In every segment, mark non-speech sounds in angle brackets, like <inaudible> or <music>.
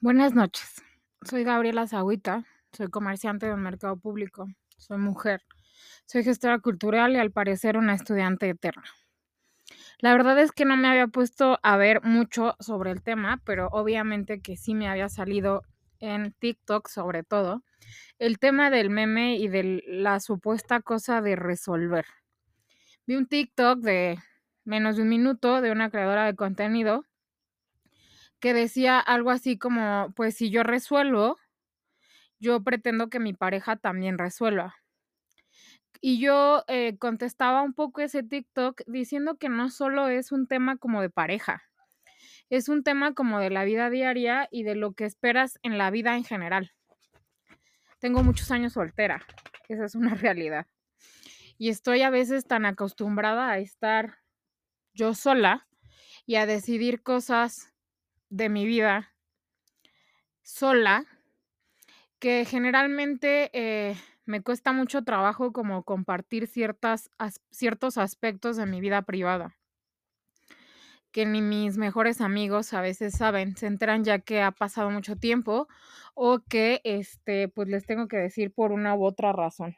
Buenas noches. Soy Gabriela Zagüita, soy comerciante del mercado público, soy mujer, soy gestora cultural y al parecer una estudiante eterna. La verdad es que no me había puesto a ver mucho sobre el tema, pero obviamente que sí me había salido en TikTok sobre todo el tema del meme y de la supuesta cosa de resolver. Vi un TikTok de menos de un minuto de una creadora de contenido que decía algo así como, pues si yo resuelvo, yo pretendo que mi pareja también resuelva. Y yo eh, contestaba un poco ese TikTok diciendo que no solo es un tema como de pareja, es un tema como de la vida diaria y de lo que esperas en la vida en general. Tengo muchos años soltera, esa es una <laughs> realidad. Y estoy a veces tan acostumbrada a estar yo sola y a decidir cosas de mi vida sola que generalmente eh, me cuesta mucho trabajo como compartir ciertas, ciertos aspectos de mi vida privada que ni mis mejores amigos a veces saben, se enteran ya que ha pasado mucho tiempo o que este pues les tengo que decir por una u otra razón.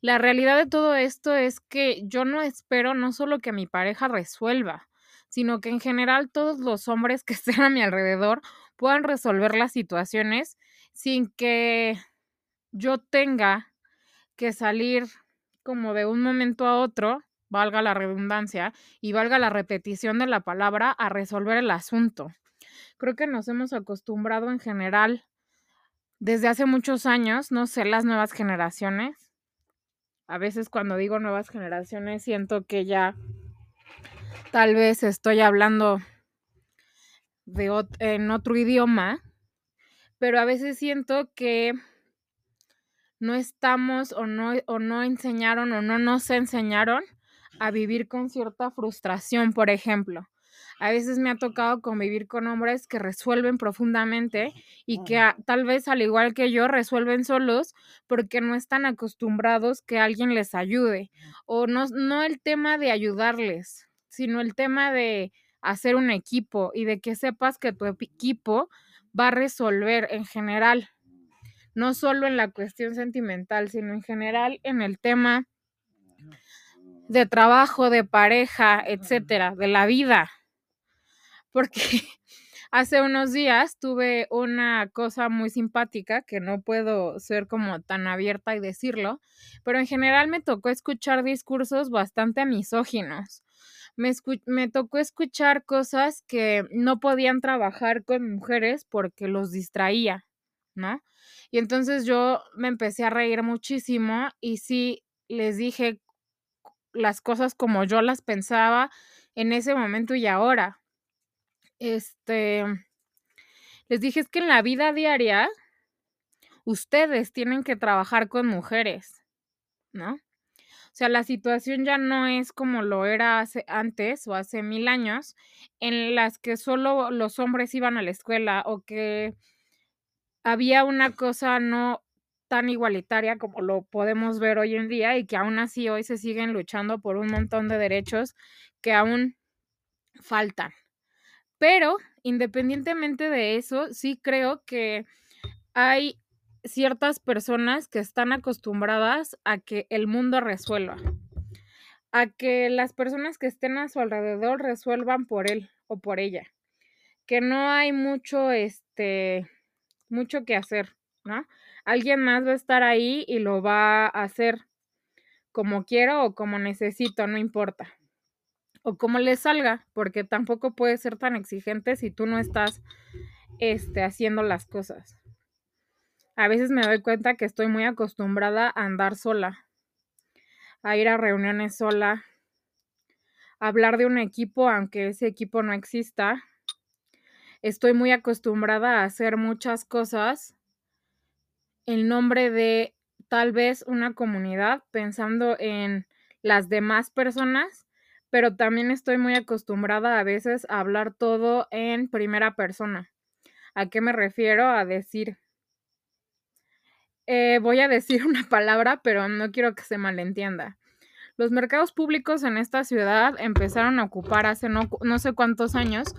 La realidad de todo esto es que yo no espero no solo que mi pareja resuelva, sino que en general todos los hombres que <laughs> estén a mi alrededor puedan resolver las situaciones sin que yo tenga que salir como de un momento a otro, valga la redundancia y valga la repetición de la palabra, a resolver el asunto. Creo que nos hemos acostumbrado en general desde hace muchos años, no sé, las nuevas generaciones. A veces cuando digo nuevas generaciones siento que ya tal vez estoy hablando de en otro idioma, pero a veces siento que no estamos o no, o no enseñaron o no nos enseñaron a vivir con cierta frustración, por ejemplo. A veces me ha tocado convivir con hombres que resuelven profundamente y que tal vez al igual que yo resuelven solos porque no están acostumbrados que alguien les ayude o no, no el tema de ayudarles, sino el tema de hacer un equipo y de que sepas que tu equipo va a resolver en general, no solo en la cuestión sentimental, sino en general en el tema de trabajo, de pareja, etcétera, de la vida. Porque <laughs> hace unos días tuve una cosa muy simpática que no puedo ser como tan abierta y decirlo, pero en general me tocó escuchar discursos bastante misóginos me, tocó escuchar cosas que no podían trabajar con mujeres porque los distraía, ¿no? Y entonces yo me empecé a reír muchísimo y sí les dije las cosas como yo las pensaba en ese momento y ahora. Este, les dije es que en la vida diaria ustedes tienen que trabajar con mujeres, ¿no? O sea, la situación ya no es como lo era hace, antes o hace mil años, en las que solo los hombres iban a la escuela o que había una cosa no tan igualitaria como lo podemos ver hoy en día y que aún así hoy se siguen luchando por un montón de derechos que aún faltan. Pero independientemente de eso, sí creo que hay ciertas personas que están acostumbradas a que el mundo resuelva, a que las personas que estén a su alrededor resuelvan por él o por ella, que no hay mucho, este, mucho que hacer, ¿no? Alguien más va a estar ahí y lo va a hacer como quiero o como necesito, no importa. O como le salga, porque tampoco puede ser tan exigente si tú no estás este, haciendo las cosas a veces me doy cuenta que estoy muy acostumbrada a andar sola, a ir a reuniones sola, a hablar de un equipo aunque ese equipo no exista. Estoy muy acostumbrada a hacer muchas cosas en nombre de tal vez una comunidad, pensando en las demás personas, pero también estoy muy acostumbrada a veces a hablar todo en primera persona. ¿A qué me refiero? A decir, eh, voy a decir <laughs> una palabra, pero no quiero que se malentienda. Los mercados públicos en esta ciudad empezaron a ocupar hace no, no sé cuántos años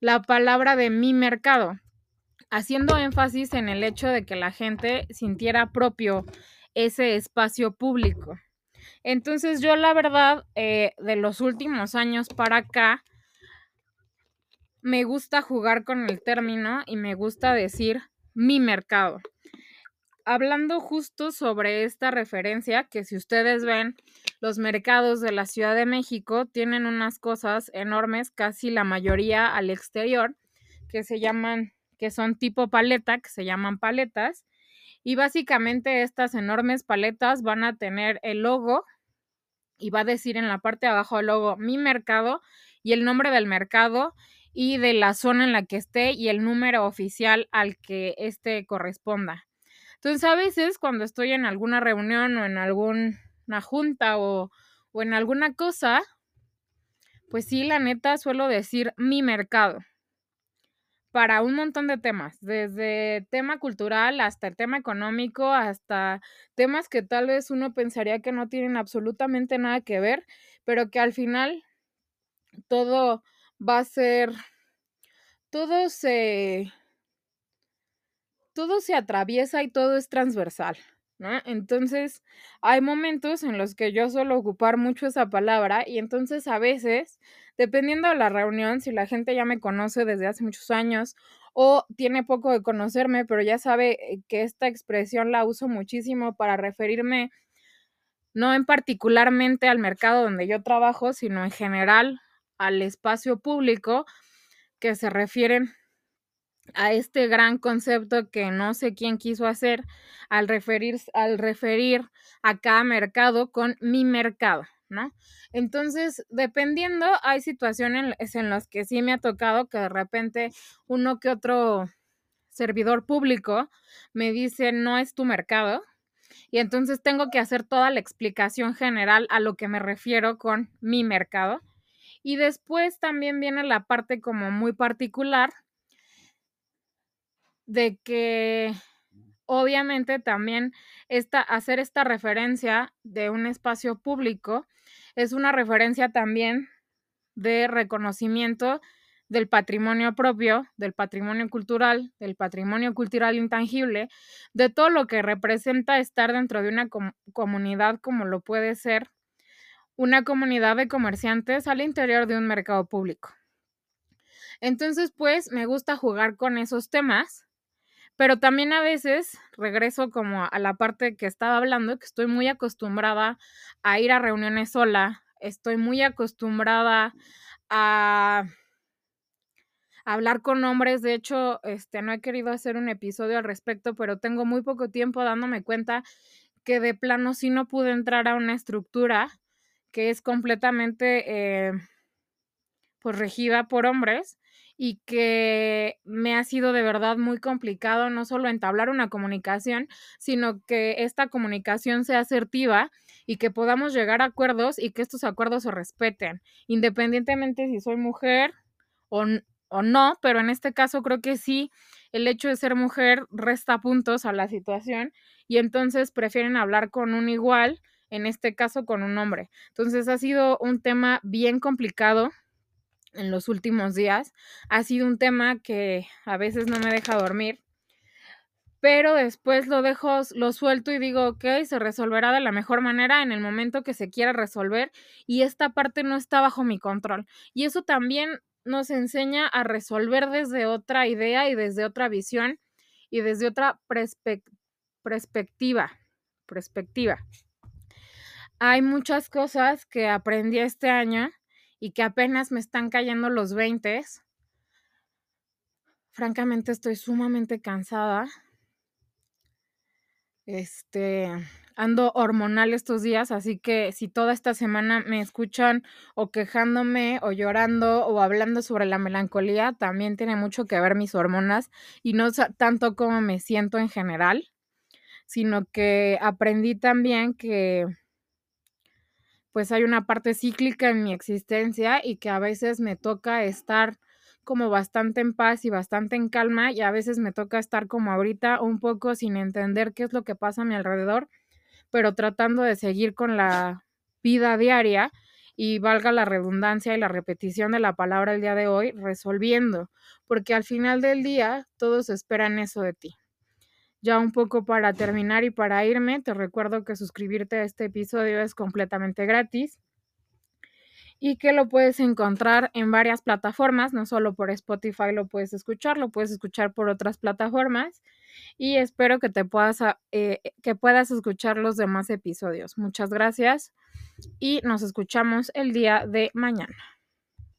la palabra de mi mercado. haciendo énfasis en el hecho de que la gente sintiera propio ese espacio público. Entonces yo la verdad, eh, de los últimos años para acá, me gusta jugar con el término y me gusta decir mi mercado. Hablando justo sobre esta referencia, que si ustedes ven, los mercados de la Ciudad de México tienen unas cosas enormes, casi la mayoría al exterior, que se llaman, que son tipo paleta, que se llaman paletas. Y básicamente estas enormes paletas van a tener el logo y va a decir en la parte de abajo el logo mi mercado y el nombre del mercado y de la zona en la que esté y el número oficial al que este corresponda. Entonces, a veces cuando estoy en alguna reunión o en alguna junta o, o en alguna cosa, pues sí, la neta suelo decir mi mercado para un montón de temas, desde tema cultural hasta el tema económico, hasta temas que tal vez uno pensaría que no tienen absolutamente nada que ver, pero que al final todo va a ser, todo se, todo se atraviesa y todo es transversal. ¿No? Entonces, hay momentos en los que yo suelo ocupar mucho esa palabra y entonces a veces dependiendo de la reunión, si la gente ya me conoce desde hace muchos años o tiene poco de conocerme, pero ya sabe eh, que esta expresión la uso muchísimo para referirme no en particularmente al mercado donde yo trabajo, sino en general al espacio público que se refieren a este gran concepto que no sé quién quiso hacer al referir, al referir a cada mercado con mi mercado. ¿no? Entonces, dependiendo, hay situaciones en las que sí me ha tocado que de repente uno que otro servidor público me dice, no es tu mercado. Y entonces tengo que hacer toda la explicación general a lo que me refiero con mi mercado. Y después también viene la parte como muy particular de que obviamente también esta, hacer esta referencia de un espacio público es una referencia también de reconocimiento del patrimonio propio, del patrimonio cultural, del patrimonio cultural intangible, de todo lo que representa estar dentro de una comunidad como lo puede ser una comunidad de comerciantes al interior de un mercado público. Entonces, pues me gusta jugar con esos temas pero también a veces regreso como a la parte que estaba hablando, que estoy muy acostumbrada a ir a reuniones sola, estoy muy acostumbrada a hablar con hombres. De hecho, este, no he querido hacer un episodio al respecto, pero tengo muy poco tiempo dándome cuenta que de plano sí no pude entrar a una estructura que es completamente eh, pues regida por hombres y que me ha sido de verdad muy complicado no solo entablar una comunicación, sino que esta comunicación sea asertiva y que podamos llegar a acuerdos y que estos acuerdos se respeten, independientemente si soy mujer o, o no, pero en este caso creo que sí, el hecho de ser mujer resta puntos a la situación y entonces prefieren hablar con un igual, en este caso con un hombre. Entonces ha sido un tema bien complicado en los últimos días. Ha sido un tema que a veces no me deja dormir, pero después lo dejo, lo suelto y digo, ok, se resolverá de la mejor manera en el momento que se quiera resolver y esta parte no está bajo mi control. Y eso también nos enseña a resolver desde otra idea y desde otra visión y desde otra perspectiva. Perspectiva. Hay muchas cosas que aprendí este año y que apenas me están cayendo los 20. Francamente estoy sumamente cansada. Este, ando hormonal estos días, así que si toda esta semana me escuchan o quejándome o llorando o hablando sobre la melancolía, también tiene mucho que ver mis hormonas y no tanto como me siento en general, sino que aprendí también que pues hay una parte cíclica en mi existencia y que a veces me toca estar como bastante en paz y bastante en calma y a veces me toca estar como ahorita un poco sin entender qué es lo que pasa a mi alrededor, pero tratando de seguir con la vida diaria y valga la redundancia y la repetición de la palabra el día de hoy, resolviendo, porque al final del día todos esperan eso de ti. Ya un poco para terminar y para irme, te recuerdo que suscribirte a este episodio es completamente gratis y que lo puedes encontrar en varias plataformas, no solo por Spotify lo puedes escuchar, lo puedes escuchar por otras plataformas y espero que te puedas, eh, que puedas escuchar los demás episodios. Muchas gracias y nos escuchamos el día de mañana.